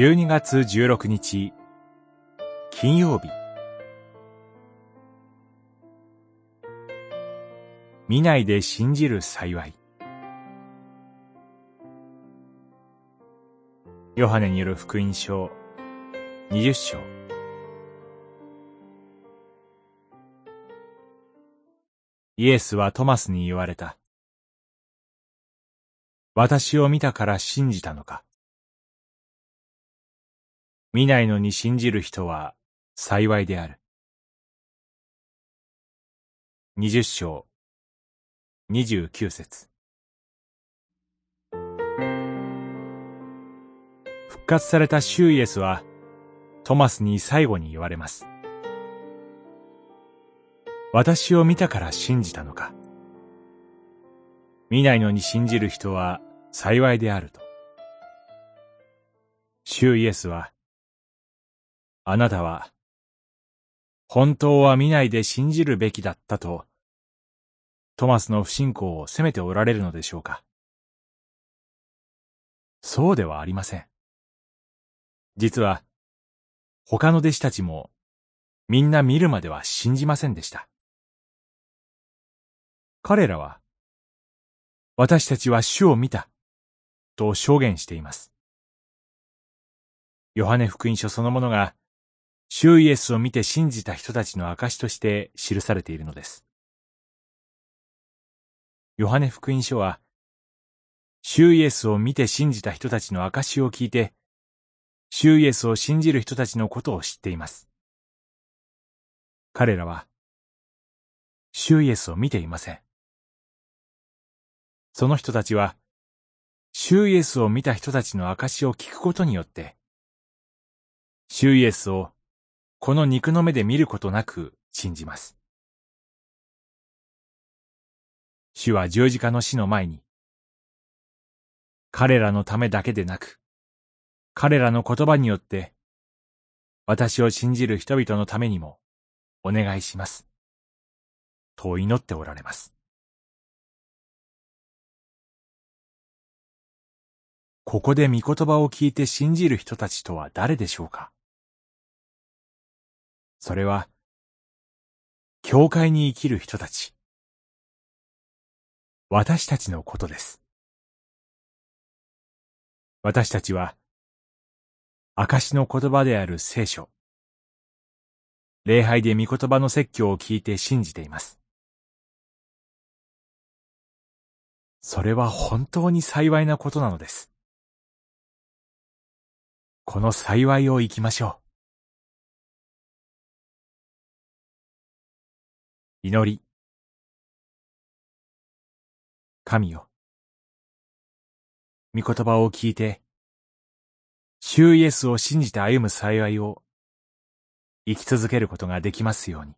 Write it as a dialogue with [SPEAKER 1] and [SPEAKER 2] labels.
[SPEAKER 1] 12月16日。金曜日。見ないで信じる幸い。ヨハネによる福音書。20章。イエスはトマスに言われた。私を見たから信じたのか。見ないのに信じる人は幸いである。二十章、二十九節。復活された主イエスは、トマスに最後に言われます。私を見たから信じたのか。見ないのに信じる人は幸いであると。主イエスは、あなたは、本当は見ないで信じるべきだったと、トマスの不信仰を責めておられるのでしょうか。そうではありません。実は、他の弟子たちも、みんな見るまでは信じませんでした。彼らは、私たちは主を見た、と証言しています。ヨハネ福音書そのものが、主イエスを見て信じた人たちの証として記されているのです。ヨハネ福音書は、主イエスを見て信じた人たちの証を聞いて、主イエスを信じる人たちのことを知っています。彼らは、主イエスを見ていません。その人たちは、主イエスを見た人たちの証を聞くことによって、主イエスをこの肉の目で見ることなく信じます。主は十字架の死の前に、彼らのためだけでなく、彼らの言葉によって、私を信じる人々のためにもお願いします。と祈っておられます。ここで御言葉を聞いて信じる人たちとは誰でしょうか？それは、教会に生きる人たち。私たちのことです。私たちは、証の言葉である聖書。礼拝で御言葉の説教を聞いて信じています。それは本当に幸いなことなのです。この幸いを生きましょう。祈り。神よ。御言葉を聞いて、主イエスを信じて歩む幸いを生き続けることができますように。